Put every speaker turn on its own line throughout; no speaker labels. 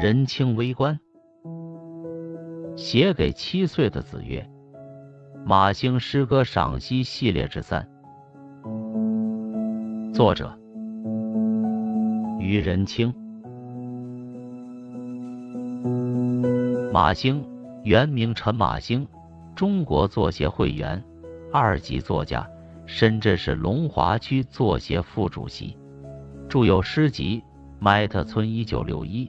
人清微观，写给七岁的子曰。马兴诗歌赏析系列之三，作者于仁清。马兴，原名陈马兴，中国作协会员，二级作家，深圳市龙华区作协副主席，著有诗集《麦特村一九六一》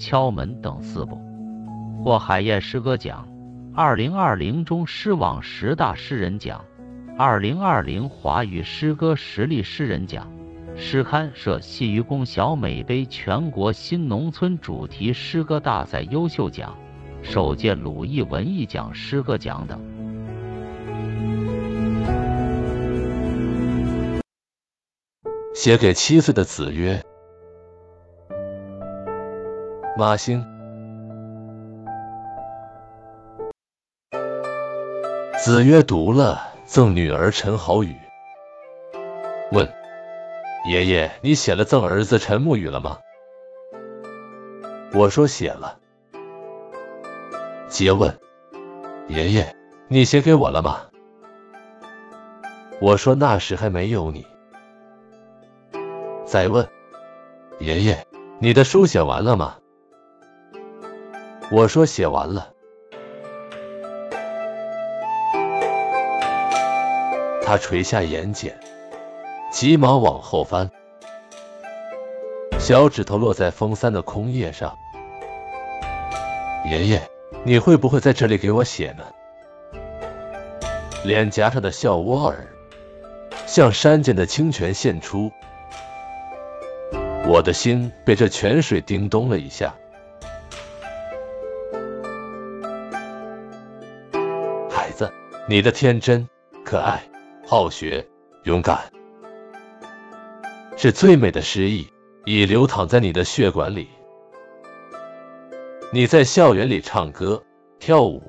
《敲门》等四部，获海燕诗歌奖。二零二零中诗网十大诗人奖，二零二零华语诗歌实力诗人奖，诗刊社戏愚公小美杯全国新农村主题诗歌大赛优秀奖，首届鲁艺文艺奖诗歌奖等。
写给七岁的子曰：马兴。子曰：“读了，赠女儿陈豪语。”问：“爷爷，你写了赠儿子陈慕语了吗？”我说：“写了。”接问：“爷爷，你写给我了吗？”我说：“那时还没有你。”再问：“爷爷，你的书写完了吗？”我说：“写完了。”他垂下眼睑，急忙往后翻，小指头落在封三的空页上。爷爷，你会不会在这里给我写呢？脸颊上的笑窝儿，像山涧的清泉现出。我的心被这泉水叮咚了一下。你的天真可爱。好学、勇敢，是最美的诗意，已流淌在你的血管里。你在校园里唱歌、跳舞，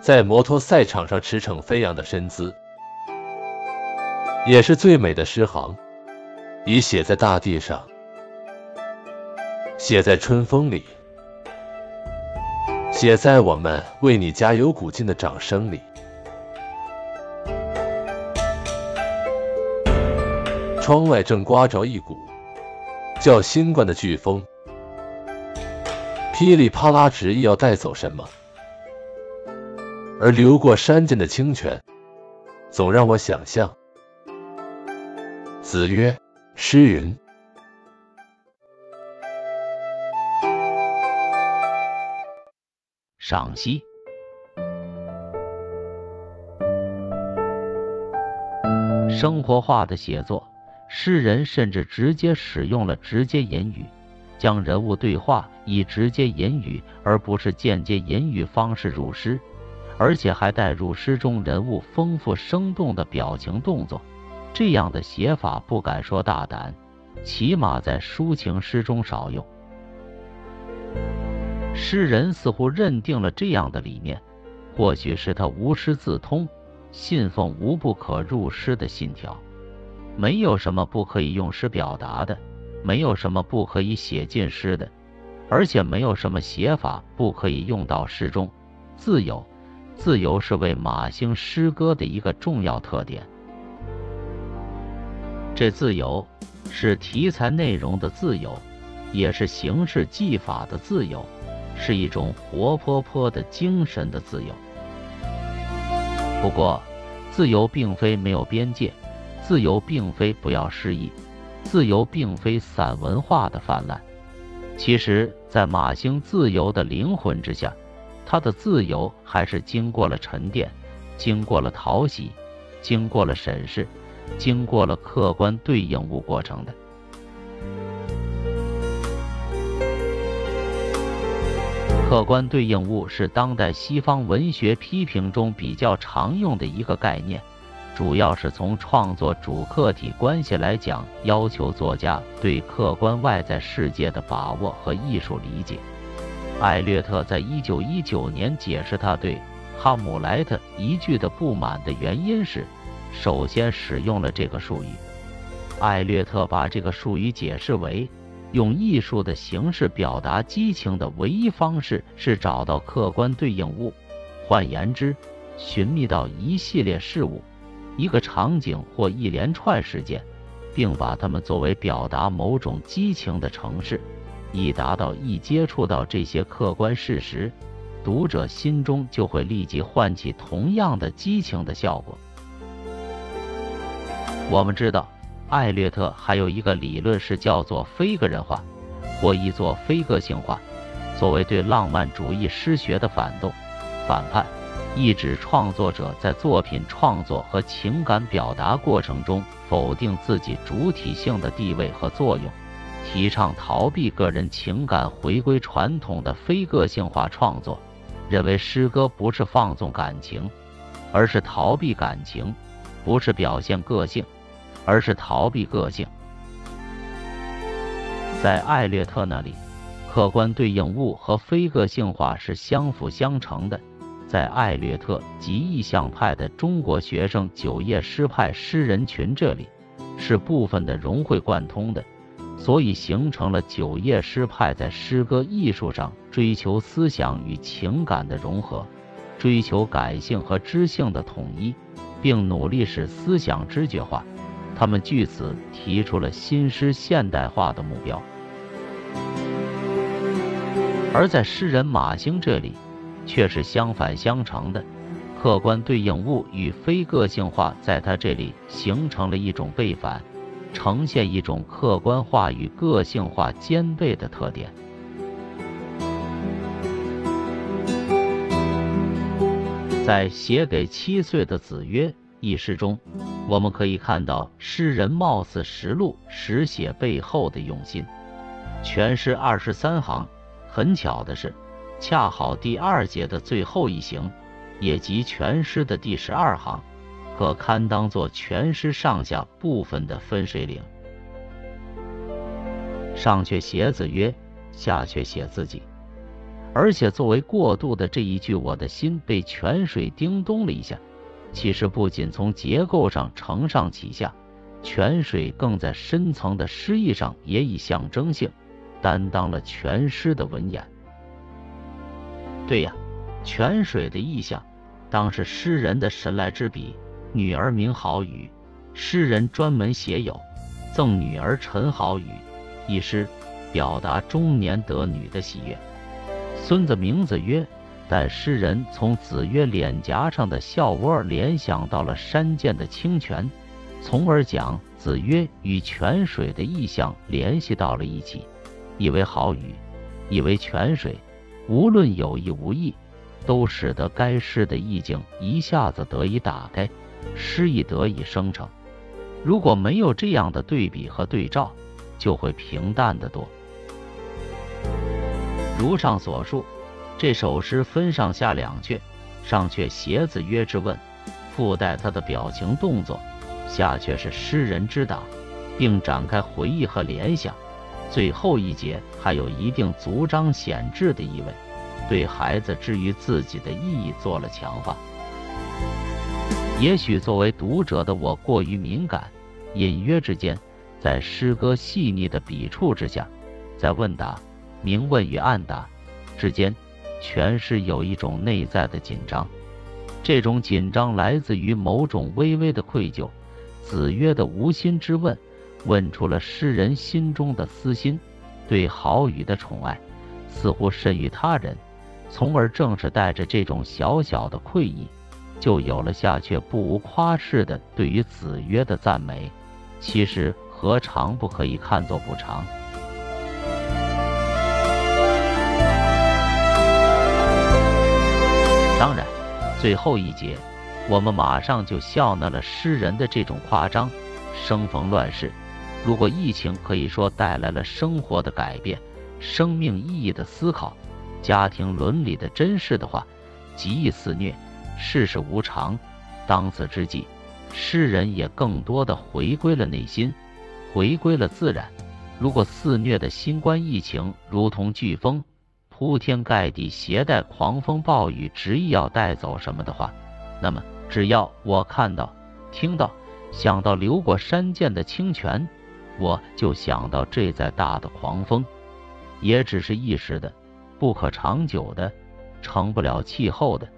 在摩托赛场上驰骋飞扬的身姿，也是最美的诗行，已写在大地上，写在春风里，写在我们为你加油鼓劲的掌声里。窗外正刮着一股叫新冠的飓风，噼里啪啦，执意要带走什么。而流过山涧的清泉，总让我想象。子曰：“诗云，
赏析，生活化的写作。”诗人甚至直接使用了直接言语，将人物对话以直接言语而不是间接言语方式入诗，而且还带入诗中人物丰富生动的表情动作。这样的写法不敢说大胆，起码在抒情诗中少用。诗人似乎认定了这样的理念，或许是他无师自通、信奉无不可入诗的信条。没有什么不可以用诗表达的，没有什么不可以写进诗的，而且没有什么写法不可以用到诗中。自由，自由是为马兴诗歌的一个重要特点。这自由是题材内容的自由，也是形式技法的自由，是一种活泼泼的精神的自由。不过，自由并非没有边界。自由并非不要诗意，自由并非散文化的泛滥。其实，在马兴自由的灵魂之下，他的自由还是经过了沉淀，经过了淘洗，经过了审视，经过了客观对应物过程的。客观对应物是当代西方文学批评中比较常用的一个概念。主要是从创作主客体关系来讲，要求作家对客观外在世界的把握和艺术理解。艾略特在一九一九年解释他对《哈姆莱特》一句的不满的原因时，首先使用了这个术语。艾略特把这个术语解释为：用艺术的形式表达激情的唯一方式是找到客观对应物，换言之，寻觅到一系列事物、一个场景或一连串事件，并把它们作为表达某种激情的程式，以达到一接触到这些客观事实，读者心中就会立即唤起同样的激情的效果。我们知道。艾略特还有一个理论是叫做非个人化，或译作非个性化，作为对浪漫主义诗学的反动、反叛，意指创作者在作品创作和情感表达过程中否定自己主体性的地位和作用，提倡逃避个人情感，回归传统的非个性化创作，认为诗歌不是放纵感情，而是逃避感情，不是表现个性。而是逃避个性。在艾略特那里，客观对应物和非个性化是相辅相成的。在艾略特及意象派的中国学生九叶诗派诗人群这里，是部分的融会贯通的，所以形成了九叶诗派在诗歌艺术上追求思想与情感的融合，追求感性和知性的统一，并努力使思想知觉化。他们据此提出了新诗现代化的目标，而在诗人马兴这里，却是相反相成的。客观对应物与非个性化在他这里形成了一种背反，呈现一种客观化与个性化兼备的特点。在写给七岁的子曰一诗中。我们可以看到诗人貌似实录实写背后的用心。全诗二十三行，很巧的是，恰好第二节的最后一行，也即全诗的第十二行，可堪当做全诗上下部分的分水岭。上阙写子曰，下阙写自己。而且作为过渡的这一句，我的心被泉水叮咚了一下。其实不仅从结构上承上启下，泉水更在深层的诗意上也以象征性担当了全诗的文眼。对呀，泉水的意象当是诗人的神来之笔。女儿名好雨，诗人专门写有《赠女儿陈好雨》一诗，表达中年得女的喜悦。孙子名字曰。但诗人从子曰脸颊上的笑窝联想到了山涧的清泉，从而将子曰与泉水的意象联系到了一起，以为好雨，以为泉水，无论有意无意，都使得该诗的意境一下子得以打开，诗意得以生成。如果没有这样的对比和对照，就会平淡得多。如上所述。这首诗分上下两阙，上阙写子曰之问，附带他的表情动作；下阙是诗人之答，并展开回忆和联想。最后一节还有一定足章显志的意味，对孩子之于自己的意义做了强化。也许作为读者的我过于敏感，隐约之间，在诗歌细腻的笔触之下，在问答、明问与暗答之间。全是有一种内在的紧张，这种紧张来自于某种微微的愧疚。子曰的无心之问，问出了诗人心中的私心，对好雨的宠爱似乎甚于他人，从而正是带着这种小小的愧意，就有了下阙不无夸饰的对于子曰的赞美。其实何尝不可以看作补偿？当然，最后一节，我们马上就笑纳了诗人的这种夸张。生逢乱世，如果疫情可以说带来了生活的改变、生命意义的思考、家庭伦理的珍视的话，极易肆虐，世事无常。当此之际，诗人也更多的回归了内心，回归了自然。如果肆虐的新冠疫情如同飓风，铺天盖地携带狂风暴雨，执意要带走什么的话，那么只要我看到、听到、想到流过山涧的清泉，我就想到这再大的狂风，也只是一时的，不可长久的，成不了气候的。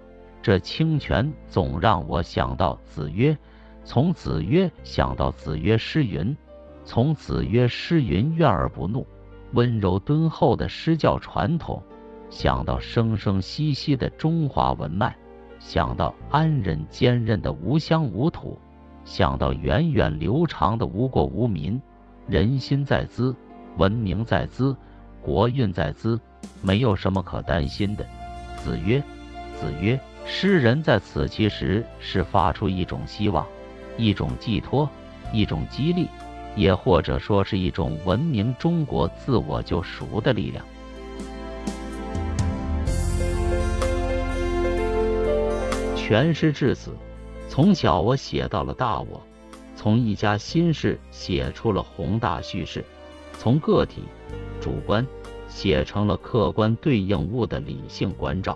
这清泉总让我想到子曰，从子曰想到子曰诗云，从子曰诗云怨而不怒，温柔敦厚的诗教传统，想到生生息息的中华文脉，想到安忍坚韧的无乡无土，想到源远流长的无国无民。人心在兹，文明在兹，国运在兹，没有什么可担心的。子曰：“子曰。”诗人在此其实是发出一种希望，一种寄托，一种激励，也或者说是一种文明中国自我救赎的力量。全诗至此，从小我写到了大我，从一家心事写出了宏大叙事，从个体主观写成了客观对应物的理性关照。